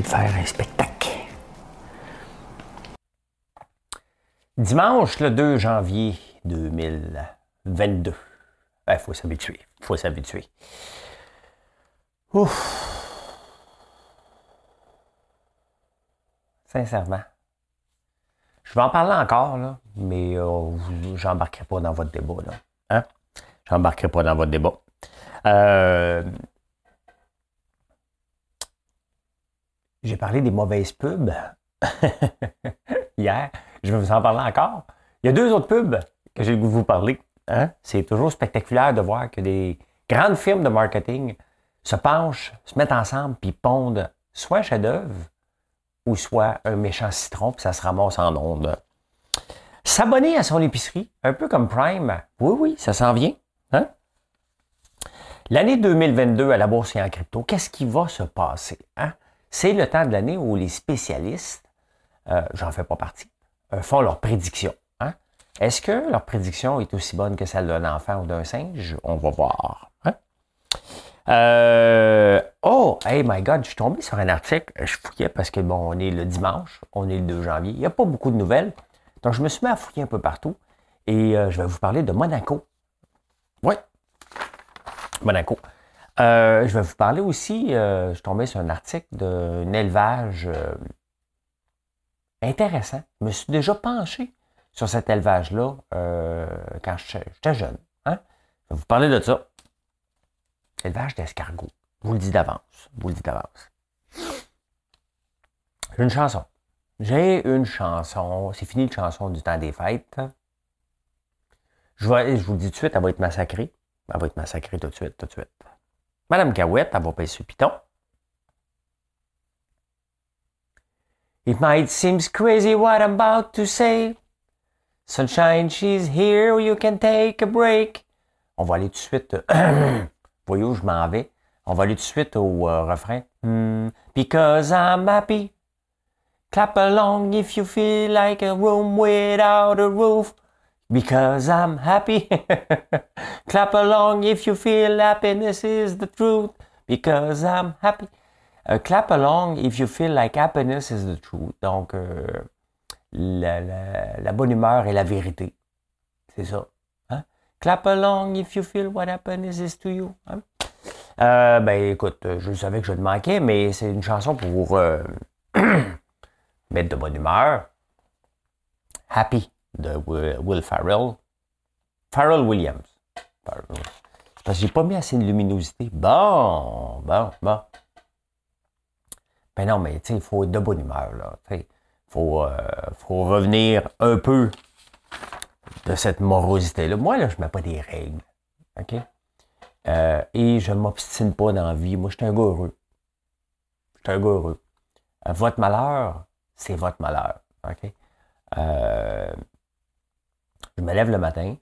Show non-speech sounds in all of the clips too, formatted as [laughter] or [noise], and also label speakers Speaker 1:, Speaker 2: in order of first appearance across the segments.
Speaker 1: De faire un spectacle. Dimanche, le 2 janvier 2022. Il faut s'habituer. Faut s'habituer. Sincèrement. Je vais en parler encore, là, mais euh, j'embarquerai pas dans votre débat. Là. Hein? J'embarquerai pas dans votre débat. Euh, J'ai parlé des mauvaises pubs [laughs] hier. Je vais vous en parler encore. Il y a deux autres pubs que j'ai vous parler. Hein? C'est toujours spectaculaire de voir que des grandes firmes de marketing se penchent, se mettent ensemble, puis pondent soit un chef-d'œuvre ou soit un méchant citron, puis ça se ramasse en ondes. S'abonner à son épicerie, un peu comme Prime. Oui, oui, ça s'en vient. Hein? L'année 2022 à la bourse et en crypto, qu'est-ce qui va se passer? Hein? C'est le temps de l'année où les spécialistes, euh, j'en fais pas partie, euh, font leurs prédictions. Hein. Est-ce que leur prédiction est aussi bonne que celle d'un enfant ou d'un singe? On va voir. Hein. Euh, oh, hey my God, je suis tombé sur un article, je fouillais parce que bon, on est le dimanche, on est le 2 janvier, il n'y a pas beaucoup de nouvelles. Donc je me suis mis à fouiller un peu partout et je vais vous parler de Monaco. Oui, Monaco. Euh, je vais vous parler aussi, euh, je suis tombé sur un article d'un élevage euh, intéressant. Je me suis déjà penché sur cet élevage-là quand j'étais jeune. Hein? Je vais vous parler de ça. Élevage d'escargots. Je vous le dis d'avance. Je vous le dis d'avance. J'ai une chanson. J'ai une chanson. C'est fini la chanson du temps des fêtes. Je, vais, je vous le dis tout de suite, elle va être massacrée. Elle va être massacrée tout de suite, tout de suite. Madame Gawette, elle va payer sur Python. It might seem crazy what I'm about to say. Sunshine, she's here, you can take a break. On va aller tout de suite. [clears throat] voyez où je m'en vais. On va aller tout de suite au euh, refrain. Hmm, because I'm happy. Clap along if you feel like a room without a roof because I'm happy. [laughs] Clap along if you feel happiness is the truth because I'm happy. Uh, clap along if you feel like happiness is the truth. Donc, euh, la, bonne humeur est la vérité. C'est ça. Hein? Clap along if you feel what happiness is to you. Hein? Euh, ben écoute, je savais que je te manquais, mais c'est une chanson pour euh, [clears throat] mettre de bonne humeur. Happy de Will Farrell. Farrell Williams. Parce que j'ai pas mis assez de luminosité. Bon, bon, bon. Ben non, mais tu sais, il faut être de bonne humeur, là. Il faut, euh, faut revenir un peu de cette morosité-là. Moi, là, je mets pas des règles. OK? Euh, et je ne m'obstine pas dans la vie. Moi, je suis un gars. Je suis un gars. Euh, votre malheur, c'est votre malheur. OK? Euh, je me lève le matin,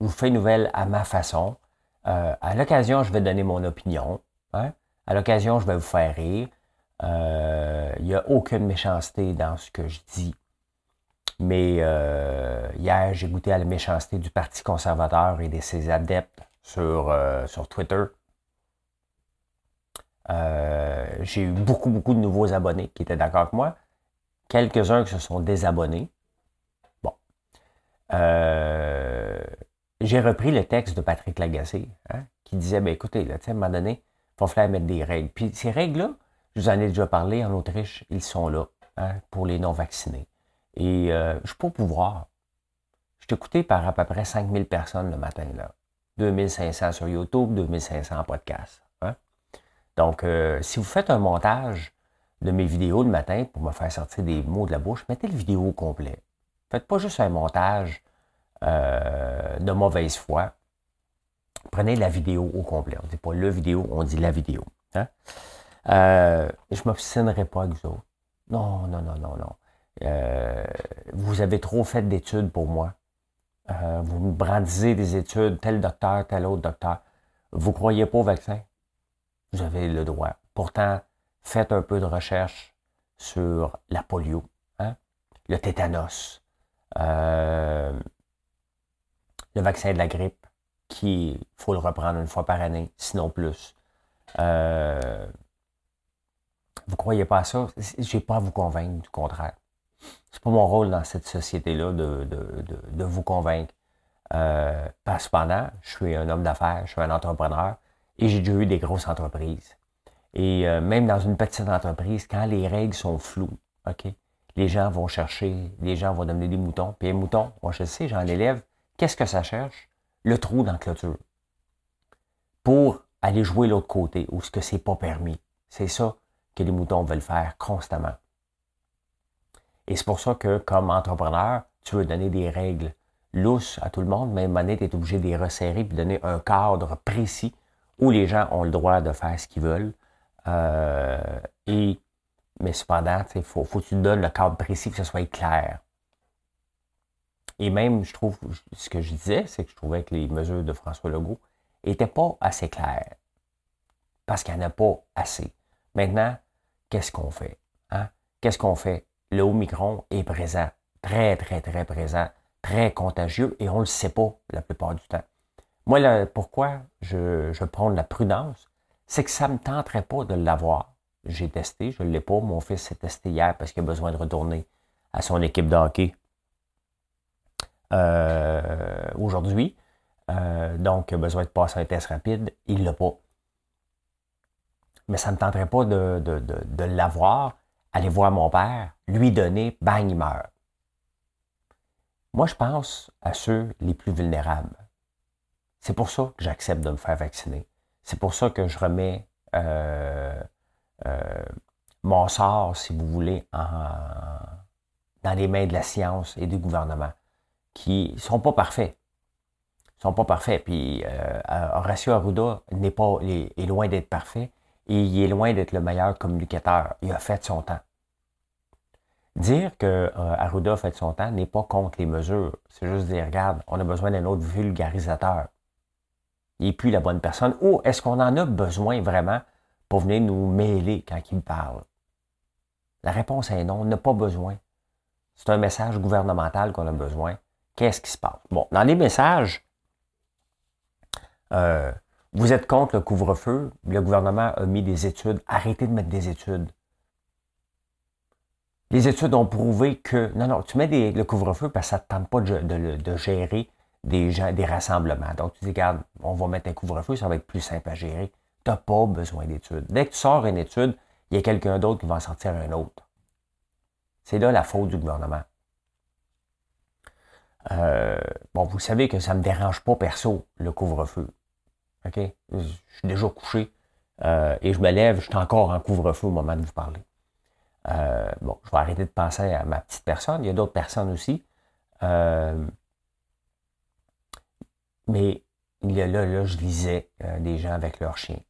Speaker 1: je fais une nouvelle à ma façon. Euh, à l'occasion, je vais donner mon opinion. Hein. À l'occasion, je vais vous faire rire. Euh, il n'y a aucune méchanceté dans ce que je dis. Mais euh, hier, j'ai goûté à la méchanceté du Parti conservateur et de ses adeptes sur, sur Twitter. j'ai eu beaucoup, beaucoup de nouveaux abonnés qui étaient d'accord avec moi. Quelques-uns qui se sont désabonnés. Euh, j'ai repris le texte de Patrick Lagacé, hein, qui disait, ben écoutez, là, à un moment donné, il va falloir mettre des règles. Puis ces règles-là, je vous en ai déjà parlé, en Autriche, ils sont là hein, pour les non-vaccinés. Et euh, je suis pas au pouvoir. Je suis écouté par à peu près 5000 personnes le matin, là. 2500 sur YouTube, 2500 en podcast. Hein. Donc, euh, si vous faites un montage de mes vidéos le matin pour me faire sortir des mots de la bouche, mettez le vidéo au complet. Faites pas juste un montage euh, de mauvaise foi. Prenez la vidéo au complet. On ne dit pas le vidéo, on dit la vidéo. Hein? Euh, je ne m'obstinerai pas avec vous autres. Non, non, non, non, non. Euh, vous avez trop fait d'études pour moi. Vous me brandisez des études, tel docteur, tel autre docteur. Vous croyez pas au vaccin? Vous avez le droit. Pourtant, faites un peu de recherche sur la polio, hein? le tétanos, euh, le vaccin de la grippe, qui faut le reprendre une fois par année, sinon plus. Euh, vous croyez pas à ça? J'ai pas à vous convaincre, du contraire. C'est pas mon rôle dans cette société-là de, de, de, vous convaincre. Euh, cependant, je suis un homme d'affaires, je suis un entrepreneur et j'ai déjà eu des grosses entreprises. Et euh, même dans une petite entreprise, quand les règles sont floues, OK, les gens vont chercher, les gens vont donner des moutons. Puis un mouton, moi je sais, j'en élève, qu'est-ce que ça cherche? Le trou dans la clôture. Pour aller jouer l'autre côté, où ce que c'est pas permis. C'est ça que les moutons veulent faire constamment. Et c'est pour ça que, comme entrepreneur, tu veux donner des règles lousses à tout le monde, mais à tu es obligé de les resserrer et donner un cadre précis où les gens ont le droit de faire ce qu'ils veulent. Euh, et, mais cependant, il faut, faut, que tu donnes le cadre précis, que ce soit clair. Et même, je trouve, ce que je disais, c'est que je trouvais que les mesures de François Legault n'étaient pas assez claires. Parce qu'il n'y en a pas assez. Maintenant, qu'est-ce qu'on fait? Hein? Qu'est-ce qu'on fait? Le Omicron est présent, très, très, très présent, très contagieux, et on ne le sait pas la plupart du temps. Moi, pourquoi je, je prends de la prudence, c'est que ça ne me tenterait pas de l'avoir. J'ai testé, je ne l'ai pas. Mon fils s'est testé hier parce qu'il a besoin de retourner à son équipe de euh, aujourd'hui. Euh, donc, il a besoin de passer un test rapide. Il ne l'a pas. Mais ça ne me tenterait pas de, de, de, de l'avoir, aller voir mon père, lui donner, bang, il meurt. Moi, je pense à ceux les plus vulnérables. C'est pour ça que j'accepte de me faire vacciner. C'est pour ça que je remets euh, euh, mon si vous voulez, dans les mains de la science et du gouvernement, qui ne sont pas parfaits. Ils sont pas parfaits. Puis euh, Horacio Arruda n'est pas, est, loin d'être parfait et il est loin d'être le meilleur communicateur. Il a fait son temps. Dire que Arruda a fait son temps n'est pas contre les mesures. C'est juste dire, regarde, on a besoin d'un autre vulgarisateur n'est plus la bonne personne, ou est-ce qu'on en a besoin vraiment pour venir nous mêler quand il parle? La réponse est non, on n'a pas besoin. C'est un message gouvernemental qu'on a besoin. Qu'est-ce qui se passe? Bon, dans les messages, euh, vous êtes contre le couvre-feu, le gouvernement a mis des études, arrêtez de mettre des études. Les études ont prouvé que, non, non, tu mets le couvre-feu parce que ça ne te tente pas de gérer des, des rassemblements. Donc, tu dis, regarde, on va mettre un couvre-feu, ça va être plus simple à gérer. Tu n'as pas besoin d'études. Dès que tu sors une étude, il y a quelqu'un d'autre qui va en sortir un autre. C'est là la faute du gouvernement. Euh, bon, vous savez que ça ne me dérange pas perso, le couvre-feu. OK? Je suis déjà couché euh, et je me lève, je suis encore en couvre-feu au moment de vous parler. Euh, bon, je vais arrêter de penser à ma petite personne. Il y a d'autres personnes aussi. Mais là, là, je lisais des gens avec leurs chiens.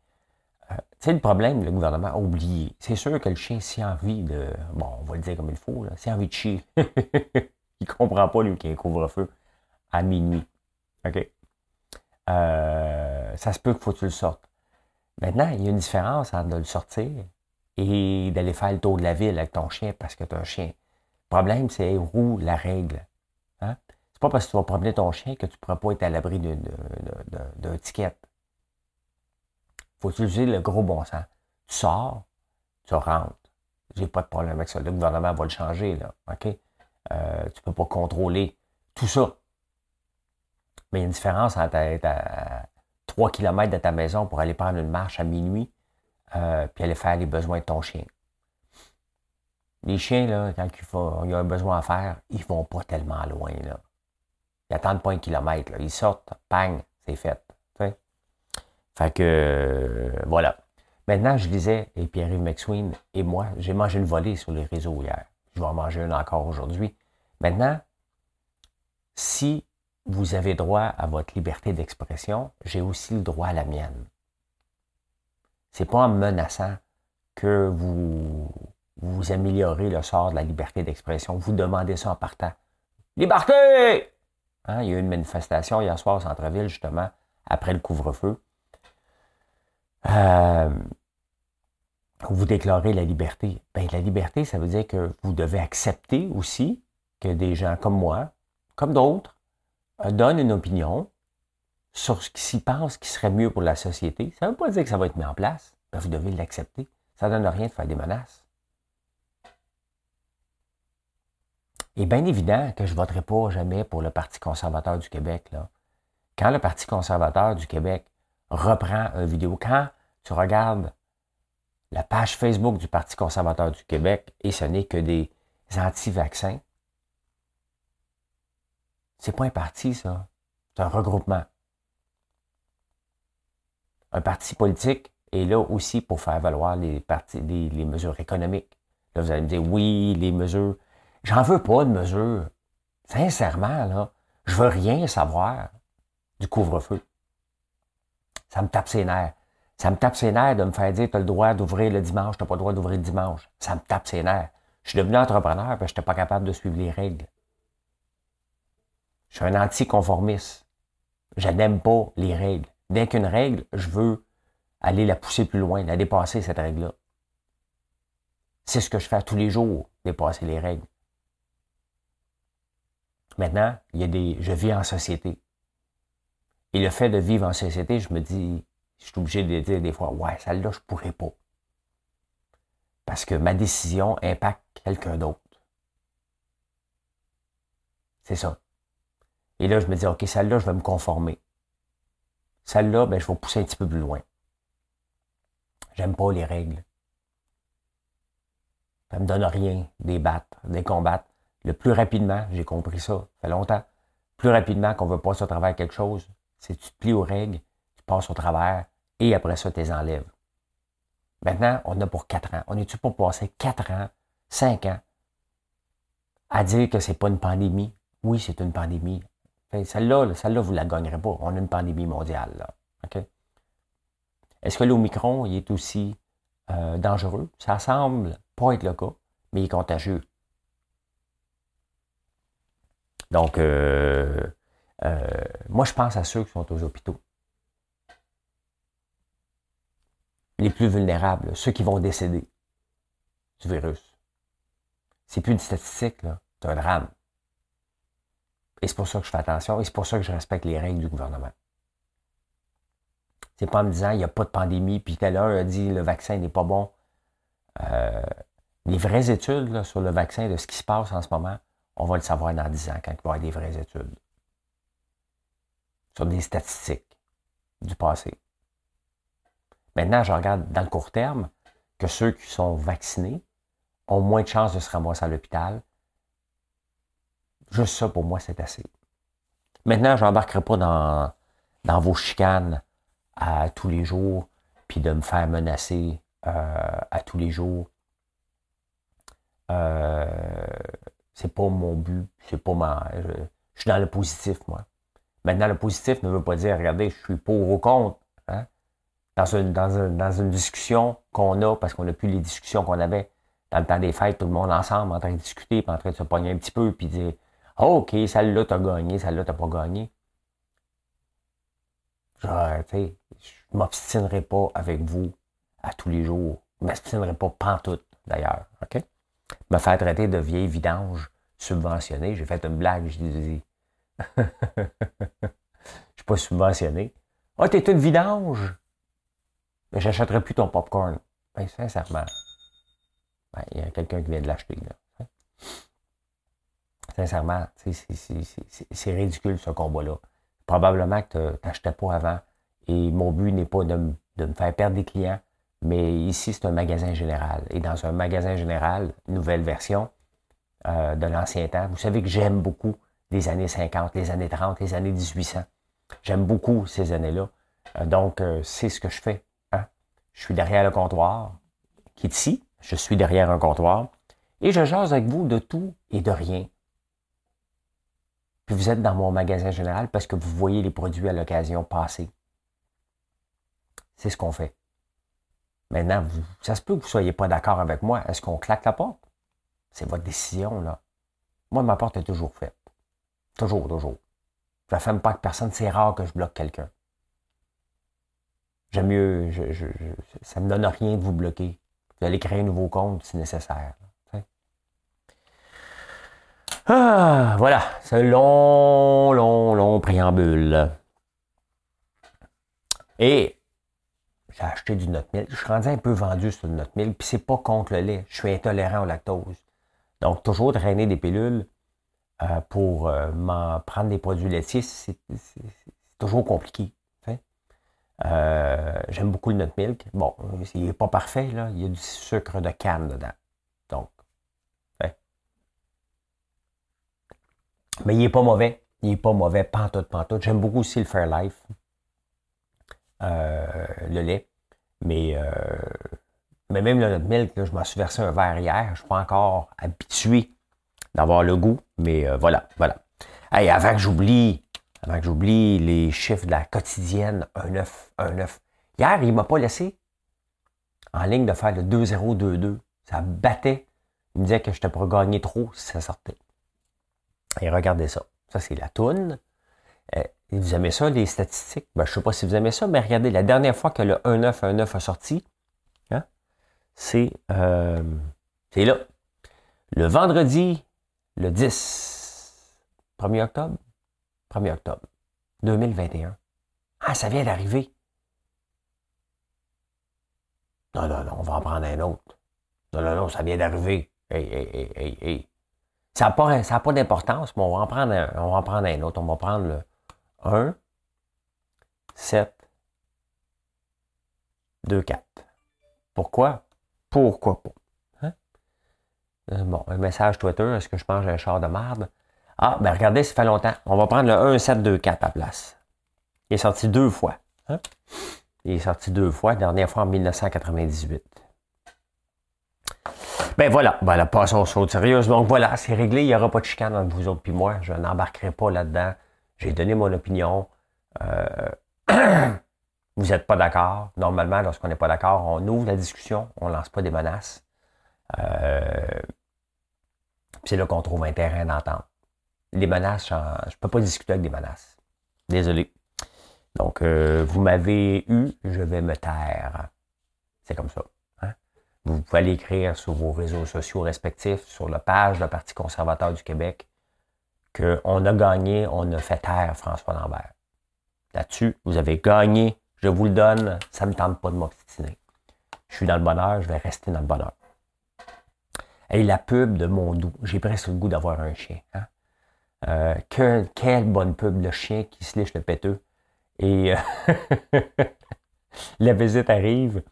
Speaker 1: Euh, tu sais, le problème, le gouvernement a oublié. C'est sûr que le chien, a envie de. Bon, on va le dire comme il faut, s'il a envie de chier, [laughs] il comprend pas, lui, qu'il y a un couvre-feu à minuit. OK? Euh, ça se peut qu'il faut que tu le sortes. Maintenant, il y a une différence entre de le sortir et d'aller faire le tour de la ville avec ton chien parce que tu as un chien. Le problème, c'est où la règle. Hein? C'est pas parce que tu vas promener ton chien que tu ne pourras pas être à l'abri d'un ticket. Faut utiliser le gros bon sens. Tu sors, tu rentres. J'ai pas de problème avec ça. Le gouvernement va le changer, là. OK? Euh, tu peux pas contrôler tout ça. Mais il y a une différence entre être à 3 km de ta maison pour aller prendre une marche à minuit, euh, puis aller faire les besoins de ton chien. Les chiens, là, quand il, y a un besoin à faire, ils vont pas tellement loin, là. Ils attendent pas un kilomètre. Ils sortent, pang, c'est fait. Fait que, euh, voilà. Maintenant, je disais, et Pierre-Yves McSween et moi, j'ai mangé une volée sur les réseaux hier. Je vais en manger une encore aujourd'hui. Maintenant, si vous avez droit à votre liberté d'expression, j'ai aussi le droit à la mienne. C'est pas en menaçant que vous, vous améliorez le sort de la liberté d'expression. Vous demandez ça en partant. Liberté! Hein, il y a eu une manifestation hier soir au centre-ville, justement, après le couvre-feu. Euh, vous déclarez la liberté. Ben, la liberté, ça veut dire que vous devez accepter aussi que des gens comme moi, comme d'autres, euh, donnent une opinion sur ce qu'ils pensent qui serait mieux pour la société. Ça ne veut pas dire que ça va être mis en place. Ben, vous devez l'accepter. Ça ne donne rien de faire des menaces. Et bien évident que je ne voterai pas jamais pour le Parti conservateur du Québec. Là. Quand le Parti conservateur du Québec reprend une vidéo, quand tu regardes la page Facebook du Parti conservateur du Québec et ce n'est que des anti-vaccins, c'est pas un parti, ça. C'est un regroupement. Un parti politique est là aussi pour faire valoir les, les mesures économiques. Là, vous allez me dire, oui, les mesures J'en veux pas de mesure. Sincèrement, là, je veux rien savoir du couvre-feu. Ça me tape ses nerfs. Ça me tape ses nerfs de me faire dire tu as le droit d'ouvrir le dimanche, tu n'as pas le droit d'ouvrir le dimanche. Ça me tape ses nerfs. Je suis devenu entrepreneur parce que je n'étais pas capable de suivre les règles. Je suis un anticonformiste. Je n'aime pas les règles. Dès qu'une règle, je veux aller la pousser plus loin, la dépasser, cette règle-là. C'est ce que je fais tous les jours, dépasser les règles. Maintenant, il y a des, je vis en société. Et le fait de vivre en société, je me dis, je suis obligé de dire des fois, ouais, celle-là, je pourrais pas. Parce que ma décision impacte quelqu'un d'autre. C'est ça. Et là, je me dis, OK, celle-là, je vais me conformer. Celle-là, ben, je vais pousser un petit peu plus loin. J'aime pas les règles. Ça me donne rien, des battre, combattre le plus rapidement, j'ai compris ça, ça fait longtemps, plus rapidement qu'on veut passer au travers quelque chose, c'est tu te plies aux règles, passes au travers, et après ça, tu les enlèves. Maintenant, on a pour quatre ans. On est-tu pour passer quatre ans, cinq ans, à dire que c'est pas une pandémie? Oui, c'est une pandémie. Celle-là, celle-là, vous ne la gagnerez pas. On a une pandémie mondiale. Là. Est-ce que l'Omicron il est aussi euh, dangereux? Ça semble pas être le cas, mais il est contagieux. Donc, euh, euh, moi, je pense à ceux qui sont aux hôpitaux. Les plus vulnérables, ceux qui vont décéder du virus. C'est plus une statistique. C'est un drame. Et c'est pour ça que je fais attention et c'est pour ça que je respecte les règles du gouvernement. C'est pas en me disant il n'y a pas de pandémie, puis tel a dit le vaccin n'est pas bon. Euh, les vraies études sur le vaccin, de ce qui se passe en ce moment, on va le savoir dans 10 ans quand il va y avoir des vraies études. Sur des statistiques du passé. Maintenant, je regarde dans le court terme que ceux qui sont vaccinés ont moins de chances de se ramasser à l'hôpital. Juste ça, pour moi, c'est assez. Maintenant, je n'embarquerai pas dans, vos chicanes à tous les jours, puis de me faire menacer euh, à tous les jours. Euh, c'est pas mon but, c'est pas ma. Je, suis dans le positif, moi. Maintenant, le positif ne veut pas dire, regardez, je suis pour ou contre. Dans, une, dans, une discussion qu'on a, parce qu'on n'a plus les discussions qu'on avait dans le temps des fêtes, tout le monde ensemble en train de discuter, puis en train de se pogner un petit peu, puis dire oh, OK, celle-là, t'as gagné, celle-là, t'as pas gagné. Genre, tu je m'obstinerai pas avec vous à tous les jours. Je m'obstinerai pas pantoute, d'ailleurs. OK? me faire traiter de vieille vidange subventionnée. J'ai fait une blague, je dis. [laughs] je suis pas subventionné. Ah, oh, t'es une vidange! Mais j'achèterai plus ton popcorn. Ben, sincèrement. Ben, il y a quelqu'un qui vient de l'acheter, là. Sincèrement, c'est ridicule ce combat-là. Probablement que tu n'achetais pas avant. Et mon but n'est pas de, de me faire perdre des clients, mais ici, c'est un magasin général. Et dans un magasin général, nouvelle version euh, de l'ancien temps, vous savez que j'aime beaucoup les années 50, les années 30, les années 1800. J'aime beaucoup ces années-là. Euh, donc, euh, c'est ce que je fais. Je suis derrière le comptoir, qui est ici. Je suis derrière un comptoir. Et je jase avec vous de tout et de rien. Puis vous êtes dans mon magasin général parce que vous voyez les produits à l'occasion passer. C'est ce qu'on fait. Maintenant, ça se peut que vous ne soyez pas d'accord avec moi. Est-ce qu'on claque la porte? C'est votre décision, là. Moi, ma porte est toujours faite. Toujours, toujours. Je ne ferme pas que personne. C'est rare que je bloque quelqu'un. J'aime mieux, ça ne me donne rien de vous bloquer. Vous allez créer un nouveau compte si nécessaire. Ah, voilà, c'est un long, long, long préambule. Et j'ai acheté du Note Je suis rendu un peu vendu sur le Note puis c'est pas contre le lait. Je suis intolérant au lactose. Donc, toujours traîner des pilules euh, pour euh, m'en prendre des produits laitiers, c'est toujours compliqué. Euh, j'aime beaucoup le nut milk. Bon, il n'est pas parfait, là. Il y a du sucre de canne dedans. Donc, mais il n'est pas mauvais. Il n'est pas mauvais, pantoute, pantoute. J'aime beaucoup aussi le Fairlife, le lait. Mais, mais même le nut milk, je m'en suis versé un verre hier. Je ne suis pas encore habitué d'avoir le goût. Mais euh, voilà, voilà. Hey, avant que j'oublie, avant que j'oublie les chiffres de la quotidienne 1-9, 1-9. Hier, il ne m'a pas laissé en ligne de faire le 2-0-2-2. Ça battait. Il me disait que je te pourrais gagner trop si ça sortait. Et regardez ça. Ça, c'est la toune. Euh, vous aimez ça, les statistiques? Ben, je ne sais pas si vous aimez ça, mais regardez, la dernière fois que le 1-9, 1-9 a sorti, hein, c'est euh, là. Le vendredi le 10, 1er octobre, 1er octobre 2021. Ah, ça vient d'arriver. Non, non, non, on va en prendre un autre. Non, non, non, ça vient d'arriver. Hey, hey, hey, hey. Ça n'a pas, pas d'importance, mais on va, en prendre un, on va en prendre un autre. On va prendre le 1, 7, 2, 4. Pourquoi? Pourquoi pas? Euh, bon, un message Twitter, est-ce que je mange un char de marde? Ah, ben regardez, ça fait longtemps. On va prendre le 1, 7, 2, 4 à place. Il est sorti deux fois. Hein? Il est sorti deux fois, dernière fois en 1998. Ben voilà, ben la passons aux choses sérieuses. Donc voilà, c'est réglé, il n'y aura pas de chicane entre vous autres et moi. Je n'embarquerai pas là-dedans. J'ai donné mon opinion. Euh, [clears throat] vous n'êtes pas d'accord. Normalement, lorsqu'on n'est pas d'accord, on ouvre la discussion, on ne lance pas des menaces. Euh, c'est là qu'on trouve un terrain d'entente. Les menaces, je ne peux pas discuter avec des menaces. Désolé. Donc, euh, vous m'avez eu, je vais me taire. C'est comme ça. Hein. Vous pouvez aller écrire sur vos réseaux sociaux respectifs, sur la page du Parti conservateur du Québec, qu'on a gagné, on a fait taire François Lambert. Là-dessus, vous avez gagné, je vous le donne, ça ne me tente pas de m'obstiner. Je suis dans le bonheur, je vais rester dans le bonheur. Et la pub de Mondou, j'ai presque le goût d'avoir un chien. Hein? Euh, quelle bonne pub, le chien qui se liche le péteux. Et euh, [laughs] la visite arrive.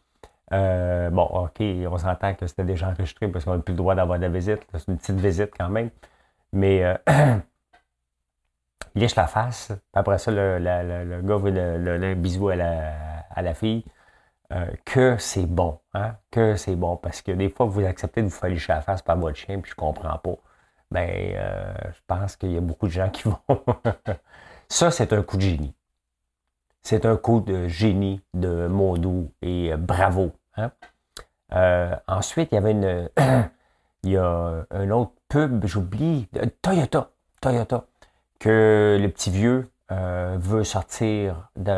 Speaker 1: Euh, bon, OK, on s'entend que c'était déjà enregistré parce qu'on n'a plus le droit d'avoir de la visite. C'est une petite visite quand même. Mais [clears throat] il liche la face. Après ça, le, le, gars veut le, bisou à la, à la fille. Euh, que c'est bon, hein? que c'est bon. Parce que des fois, vous acceptez de vous faire licher la face par votre chien, puis je comprends pas. Ben, euh, je pense qu'il y a beaucoup de gens qui [laughs] vont. Ça, c'est un coup de génie. C'est un coup de génie de Mondou et euh, bravo. Hein? ensuite, il y avait une. [clears throat] il y a un autre pub, j'oublie, Toyota. Toyota. Que le petit vieux veut sortir de,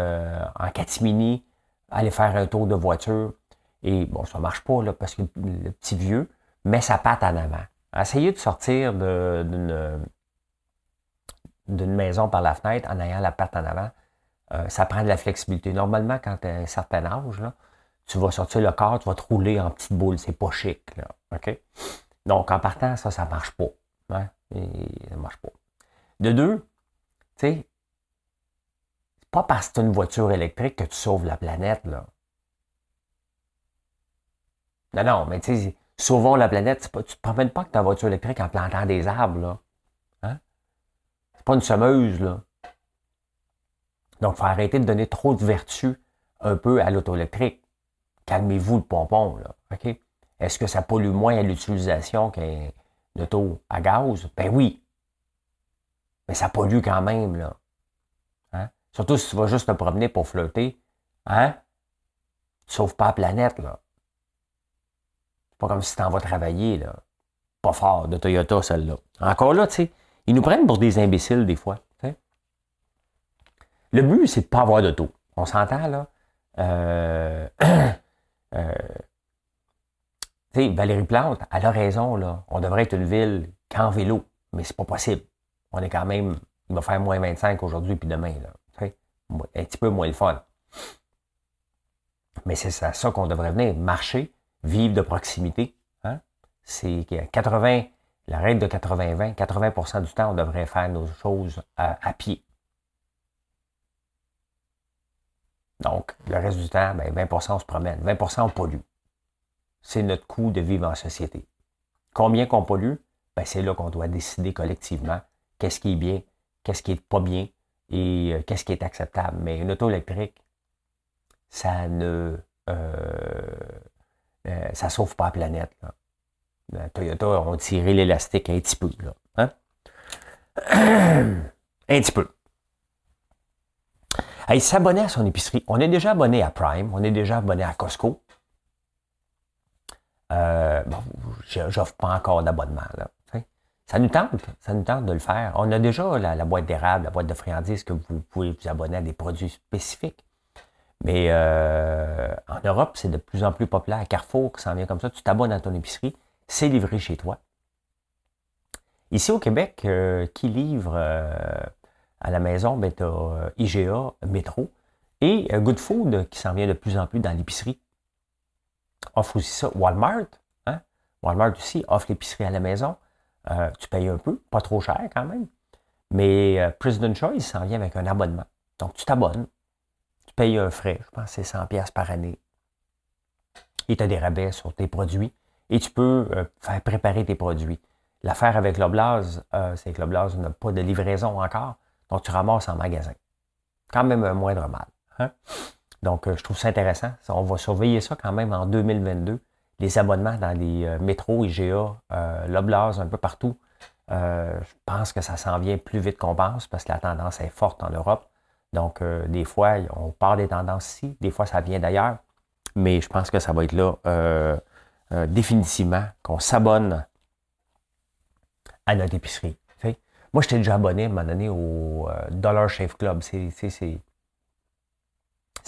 Speaker 1: en catimini aller faire un tour de voiture. Et bon, ça marche pas, là, parce que le petit vieux met sa patte en avant. Essayez de sortir d'une maison par la fenêtre en ayant la patte en avant. Euh, ça prend de la flexibilité. Normalement, quand tu as un certain âge, là, tu vas sortir le corps, tu vas te rouler en petite boule. C'est pas chic. Là? Donc, en partant, ça, ça marche pas. Hein? Ça marche pas. De deux, tu sais, pas parce que tu as une voiture électrique que tu sauves la planète, là. Non, non, mais tu sais, sauvons la planète, tu ne te promènes pas que ta voiture électrique en plantant des arbres, là. Hein? C'est pas une semeuse, là. Donc, il faut arrêter de donner trop de vertu un peu à l'auto électrique. Calmez-vous le pompon, là. OK? Est-ce que ça pollue moins à l'utilisation qu'un auto à gaz? Ben oui. Mais ça pollue quand même, là. Surtout si tu vas juste te promener pour flotter. Hein? Tu sauves pas la planète, là. Pas comme si tu en vas travailler, là. Pas fort de Toyota, celle-là. Encore là, tu sais, ils nous prennent pour des imbéciles des fois. Le but, c'est de ne pas avoir d'auto. On s'entend, là? Euh, [clears throat] euh, Valérie Plante, elle a raison, là. On devrait être une ville qu'en vélo, mais c'est pas possible. On est quand même, il va faire moins 25 aujourd'hui puis demain, là. Un petit peu moins le fun. Mais c'est ça, ça qu'on devrait venir. Marcher, vivre de proximité. Hein? C'est 80, la règle de 80-20, 80%, du temps, on devrait faire nos choses à, pied. Donc, le reste du temps, ben 20% on se promène. 20% on pollue. C'est notre coût de vivre en société. Combien qu'on pollue? Ben, c'est là qu'on doit décider collectivement qu'est-ce qui est bien, qu'est-ce qui est pas bien et euh, qu'est-ce qui est acceptable. Mais une auto électrique, ça ne euh, euh, ça sauve pas la planète. Là. Toyota ont tiré l'élastique un petit peu. Hein? [clears throat] un petit peu. Hey, s'abonner à son épicerie. On est déjà abonné à Prime, on est déjà abonné à Costco. Euh, bon, j'offre pas encore d'abonnement. Ça nous tente, ça nous tente de le faire. On a déjà la, boîte d'érable, la boîte de friandises que vous pouvez vous abonner à des produits spécifiques. Mais euh, en Europe, c'est de plus en plus populaire. Carrefour, qui s'en vient comme ça, tu t'abonnes à ton épicerie, c'est livré chez toi. Ici au Québec, euh, qui livre euh, à la maison, ben, tu as IGA, Métro, et Good Food qui s'en vient de plus en plus dans l'épicerie. Offre aussi ça. Walmart, hein? Walmart aussi offre l'épicerie à la maison. Euh, tu payes un peu, pas trop cher quand même. Mais euh, President Choice s'en vient avec un abonnement. Donc, tu t'abonnes, payes un frais, je pense que c'est 100 pièces par année. Et tu as des rabais sur tes produits. Et tu peux euh, faire préparer tes produits. L'affaire avec l'Oblaz, c'est que l'Oblaz n'a pas de livraison encore. Donc, tu ramasses en magasin. Quand même un moindre mal. Hein? Donc, je trouve ça intéressant. On va surveiller ça quand même en 2022 les abonnements dans les euh, métros, IGA, euh, Loblaws, un peu partout. Euh, je pense que ça s'en vient plus vite qu'on pense parce que la tendance est forte en Europe. Donc, des fois, on part des tendances ici, des fois, ça vient d'ailleurs. Mais je pense que ça va être là définitivement qu'on s'abonne à notre épicerie. Moi, j'étais déjà abonné à un moment donné au Dollar Shave Club. C'est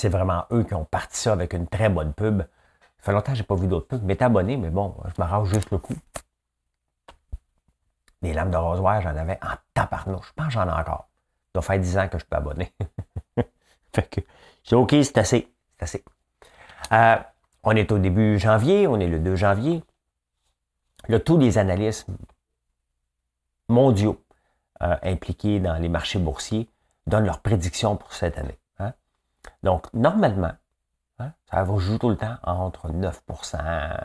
Speaker 1: vraiment eux qui ont parti ça avec une très bonne pub. Ça fait longtemps que je n'ai pas vu d'autres pubs. Mais abonné, mais bon, je m'arrange juste le coup. Des lames de rasoir, j'en avais en taparnouche. Je pense que j'en ai encore. Ça faire 10 ans que je peux abonner. [laughs] fait que c'est OK, c'est assez. C'est assez. Euh, on est au début janvier, on est le 2 janvier. Là, tous les analystes mondiaux euh, impliqués dans les marchés boursiers donnent leurs prédictions pour cette année. Hein. Donc, normalement, Hein? Ça va jouer tout le temps entre 9%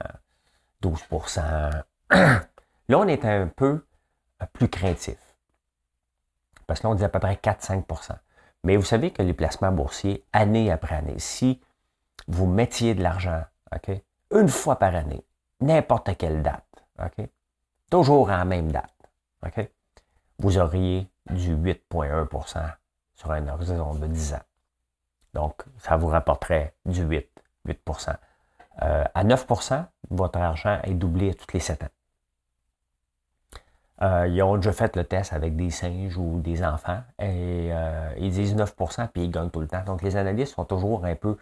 Speaker 1: 12% [clears throat] Là, on est un peu plus craintif. Parce que là, on dit à peu près 4-5% Mais vous savez que les placements boursiers, année après année, si vous mettiez de l'argent, OK, une fois par année, n'importe quelle date, OK, toujours à la même date, OK, vous auriez du 8,1% sur un horizon de 10 ans. Donc, ça vous rapporterait du 8, 8% euh, À 9% votre argent est doublé à tous les 7 ans. Euh, ils ont déjà fait le test avec des singes ou des enfants et euh, ils disent 9% puis ils gagnent tout le temps. Donc, les analystes sont toujours un peu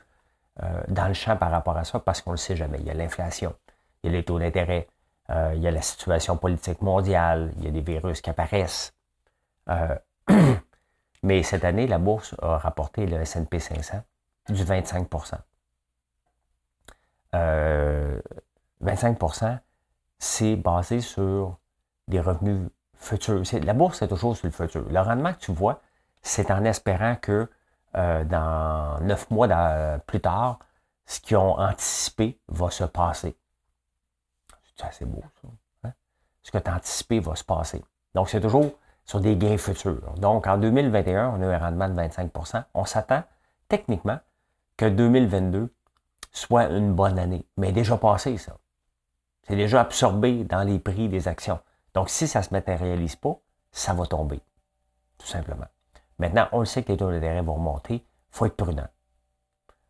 Speaker 1: dans le champ par rapport à ça parce qu'on ne le sait jamais. Il y a l'inflation, il y a les taux d'intérêt, il y a la situation politique mondiale, il y a des virus qui apparaissent. [clears throat] Mais cette année, la bourse a rapporté le S&P 500 du 25% 25% c'est basé sur des revenus futurs. La bourse, c'est toujours sur le futur. Le rendement que tu vois, c'est en espérant que euh, dans neuf mois plus tard, ce qu'ils ont anticipé va se passer. C'est assez beau, ça. Hein? Ce que tu as anticipé va se passer. Donc, c'est toujours sur des gains futurs. Donc, en 2021, on a un rendement de 25% On s'attend techniquement que 2022 soit une bonne année. Mais déjà passé, ça. C'est déjà absorbé dans les prix des actions. Donc, si ça ne se matérialise pas, ça va tomber. Tout simplement. Maintenant, on le sait que les taux d'intérêt vont monter. Il faut être prudent.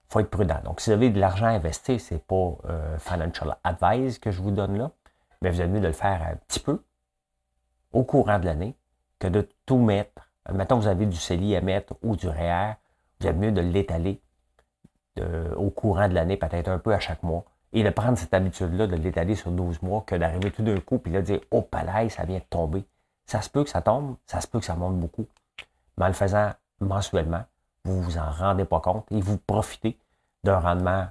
Speaker 1: Faut être prudent. Donc, si vous avez de l'argent à investir, ce n'est pas euh, financial advice que je vous donne là, mais vous êtes mieux de le faire un petit peu au courant de l'année que de tout mettre. Maintenant, vous avez du CELI à mettre ou du REER, vous êtes mieux de l'étaler au courant de l'année, peut-être un peu à chaque mois, et de prendre cette habitude-là de l'étaler sur 12 mois que d'arriver tout d'un coup puis de dire Oh, palais, ça vient de tomber. Ça se peut que ça tombe, ça se peut que ça monte beaucoup. Mais en le faisant mensuellement, vous vous en rendez pas compte et vous profitez d'un rendement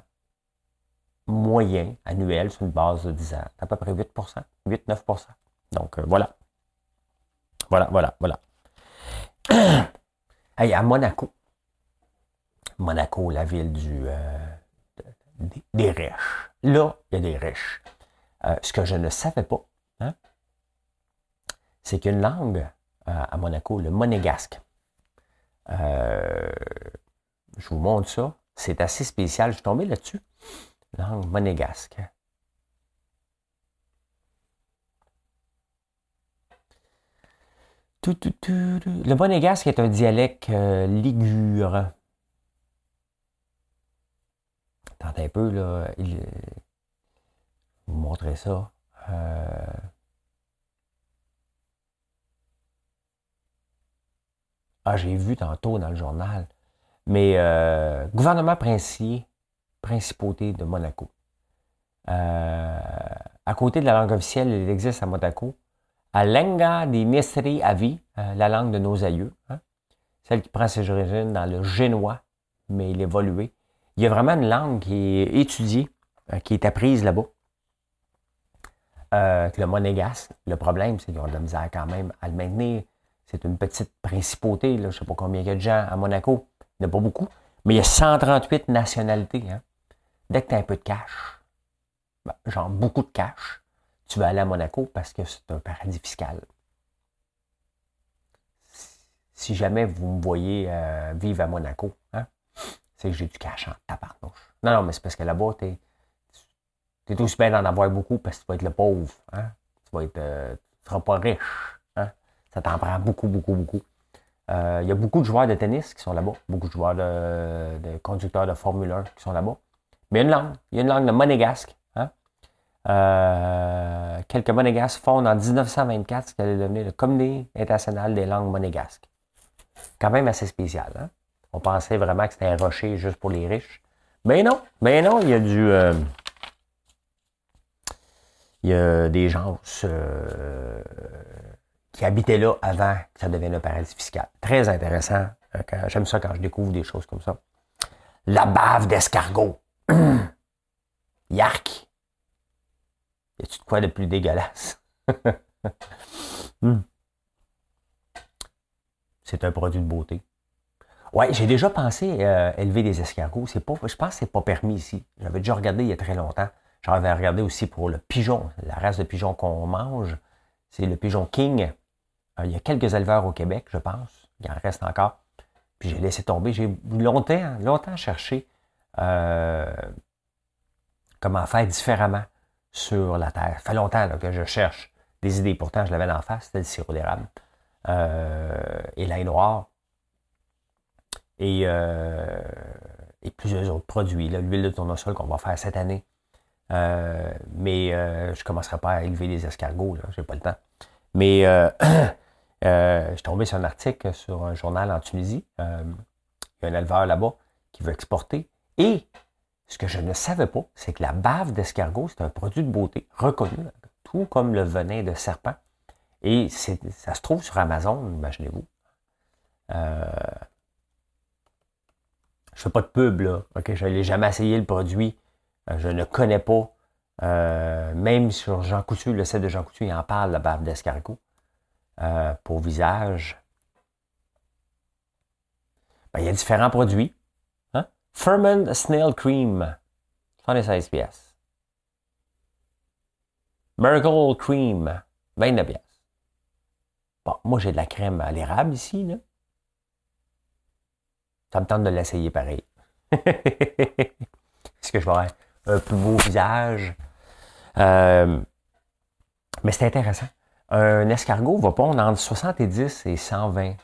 Speaker 1: moyen annuel sur une base de 10 ans, à peu près 8% 8-9% Donc euh, voilà. Voilà, voilà, voilà. [clears throat] hey, à Monaco, Monaco, la ville du, euh, des, riches. Là, il y a des riches. Euh, ce que je ne savais pas, hein, c'est qu'une langue à Monaco, le monégasque. je vous montre ça. C'est assez spécial. Je suis tombé là-dessus. Langue monégasque. Le monégasque est un dialecte euh, ligure. Attendez un peu, là. Il, vous montrer ça. Euh, ah, j'ai vu tantôt dans le journal. Mais euh, gouvernement princier, principauté de Monaco. Euh, à côté de la langue officielle, il existe à Monaco à Lenga di Mistri Avi, la langue de nos aïeux, hein, celle qui prend ses origines dans le génois, mais il évolué. Il y a vraiment une langue qui est étudiée, qui est apprise là-bas. le monégasque. Le problème, c'est qu'ils ont de la misère quand même à le maintenir. C'est une petite principauté, je ne sais pas combien il y a de gens à Monaco. Il n'y en a pas beaucoup, mais il y a 138 nationalités. Hein. Dès que tu as un peu de cash, ben, genre beaucoup de cash, tu vas aller à Monaco parce que c'est un paradis fiscal. Si jamais vous me voyez euh, vivre à Monaco, hein, c'est que j'ai du cash en tabarnouche. Non, non, mais c'est parce que là-bas, tu es, aussi bien d'en avoir beaucoup parce que tu vas être le pauvre. Hein. Tu vas être, euh, tu seras pas riche. Hein. Ça t'en prend beaucoup, beaucoup, beaucoup. Euh, il y a beaucoup de joueurs de tennis qui sont là-bas, beaucoup de joueurs de, conducteurs de Formule 1 qui sont là-bas. Mais il y a une langue, il y a une langue de monégasque. Hein. Euh, quelques monégasques fondent en 1924 ce qui allait devenir le Comité international des langues monégasques. Quand même assez spécial. Hein? On pensait vraiment que c'était un rocher juste pour les riches. Mais non, mais non, il y a du. Euh, il y a des gens qui habitaient là avant que ça devienne un paradis fiscal. Très intéressant. Euh, j'aime ça quand je découvre des choses comme ça. La bave d'escargot. [clears throat] Yark. Y a-tu de quoi de plus dégueulasse? [laughs] Hmm. C'est un produit de beauté. Ouais, j'ai déjà pensé euh, élever des escargots. C'est pas, je pense que c'est pas permis ici. J'avais déjà regardé il y a très longtemps. J'avais regardé aussi pour le pigeon, la race de pigeon qu'on mange. C'est le pigeon king. Euh, il y a quelques éleveurs au Québec, je pense. Il en reste encore. Puis j'ai laissé tomber. J'ai longtemps, longtemps cherché euh, comment faire différemment sur la terre. Ça fait longtemps que je cherche des idées. Pourtant, je l'avais en face, c'était le sirop d'érable. Et l'ail noir. Et, et, plusieurs autres produits. L'huile de tournesol qu'on va faire cette année. mais je ne commencerai pas à élever des escargots, je n'ai pas le temps. Mais [clears throat] Euh, je suis tombé sur un article sur un journal en Tunisie. Euh, il y a un éleveur là-bas qui veut exporter. Et ce que je ne savais pas, c'est que la bave d'escargot, c'est un produit de beauté reconnu, tout comme le venin de serpent. Et ça se trouve sur Amazon, imaginez-vous. Euh, je fais pas de pub, là. je n'ai jamais essayé le produit. je ne connais pas. même sur Jean Coutu, le site de Jean Coutu, il en parle, la bave d'escargot. Euh, pour visage. Ben, il y a différents produits. Hein? Ferment Snail Cream, 76 pièces. Miracle Cream, 29 pièces. Bon, moi j'ai de la crème à l'érable ici. Là. Ça me tente de l'essayer pareil. [laughs] Est-ce que je vais avoir un plus beau visage? Euh, mais c'est intéressant. Un escargot va pondre entre 70 et 120,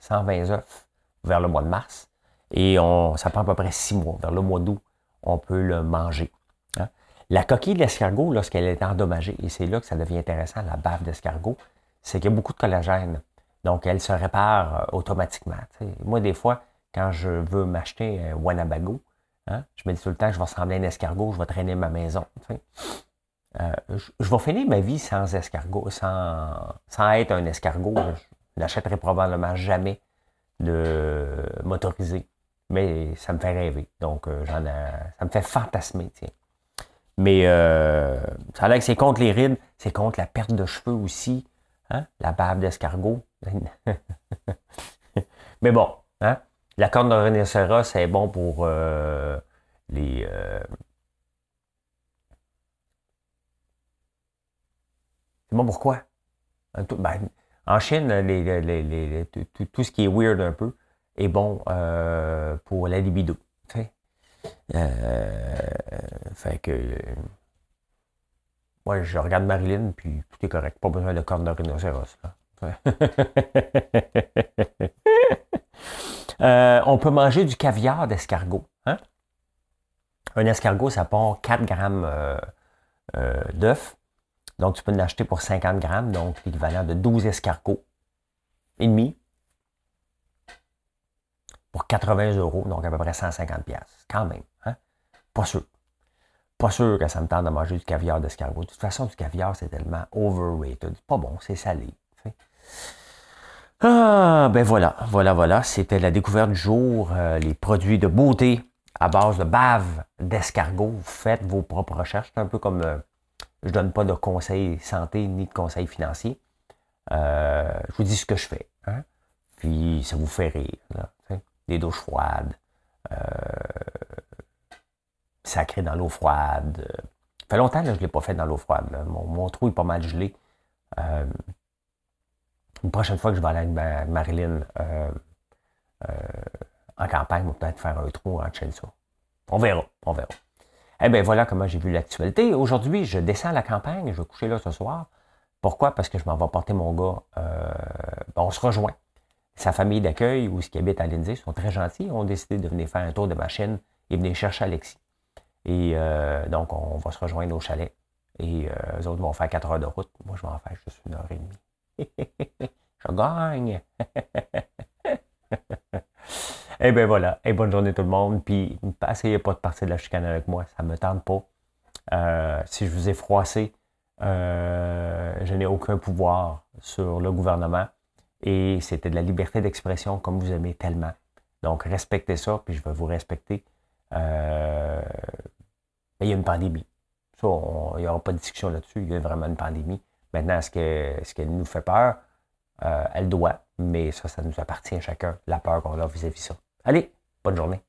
Speaker 1: 120 euh, œufs vers le mois de mars. Et ça prend à peu près six mois. Vers le mois d'août, on peut le manger. Hein. La coquille d'escargot, lorsqu'elle est endommagée, et c'est là que ça devient intéressant, la bave d'escargot, c'est qu'il y a beaucoup de collagène. Donc, elle se répare euh, automatiquement. Moi, des fois, quand je veux m'acheter un Wanabago, hein, je me dis tout le temps, je vais ressembler à un escargot, je vais traîner ma maison. Euh, je, vais finir ma vie sans escargot, sans, sans être un escargot. Je n'achèterai probablement jamais de motorisé. Mais ça me fait rêver. Donc, euh, j'en ça me fait fantasmer. Mais ça a l'air que c'est contre les rides, c'est contre la perte de cheveux aussi. Hein? La bave d'escargot. [laughs] Mais bon, hein? la corne de rhinocéros, c'est bon pour euh, les. C'est bon pourquoi? Ben, en Chine, les, tout, ce qui est weird un peu est bon euh, pour la libido. Euh, fait que. Moi, je regarde Marilyn, puis tout est correct. Pas besoin de corne de rhinocéros. [laughs] Euh, on peut manger du caviar d'escargot. Hein? Un escargot, ça prend 4 grammes d'œufs. Donc, tu peux l'acheter pour 50 grammes, donc l'équivalent de 12 escargots et demi pour 80 euros, donc à peu près 150 pièces. Quand même, hein? Pas sûr. Pas sûr que ça me tente de manger du caviar d'escargot. De toute façon, du caviar, c'est tellement overrated. Pas bon, c'est salé. Ah, ben voilà, voilà, voilà. C'était la découverte du jour. Euh, les produits de beauté à base de bave d'escargot. Faites vos propres recherches. C'est un peu comme euh, je ne donne pas de conseils santé ni de conseils financiers. Euh, je vous dis ce que je fais. Hein. Puis ça vous fait rire. des douches froides. Euh, sacré dans l'eau froide. Ça fait longtemps que je ne l'ai pas fait dans l'eau froide. Mon, trou est pas mal gelé. Euh, une prochaine fois que je vais aller avec Marilyn en campagne, on va peut-être faire un trou en ça. On verra, on verra. Eh bien, voilà comment j'ai vu l'actualité. Aujourd'hui, je descends à la campagne, je vais coucher là ce soir. Pourquoi? Parce que je m'en vais porter mon gars. Euh, on se rejoint. Sa famille d'accueil ou ce qui habite à Lindsay sont très gentils. Ils ont décidé de venir faire un tour de machine et venir chercher Alexis. Et euh, donc, on va se rejoindre au chalet. Et euh, eux autres vont faire quatre heures de route. Moi, je vais en faire juste une heure et demie. [laughs] je gagne! [laughs] Eh bien voilà. Et bonne journée tout le monde. Puis essayez pas de partir de la chicane avec moi. Ça me tente pas. Euh, si je vous ai froissé, euh, je n'ai aucun pouvoir sur le gouvernement. Et c'était de la liberté d'expression comme vous aimez tellement. Donc respectez ça, puis je vais vous respecter. Euh, il y a une pandémie. Ça, il n'y aura pas de discussion là-dessus. Il y a vraiment une pandémie. Maintenant, est-ce qu'elle nous fait peur? elle doit, mais ça, ça nous appartient à chacun, la peur qu'on a vis-à-vis ça. Allez, bonne journée.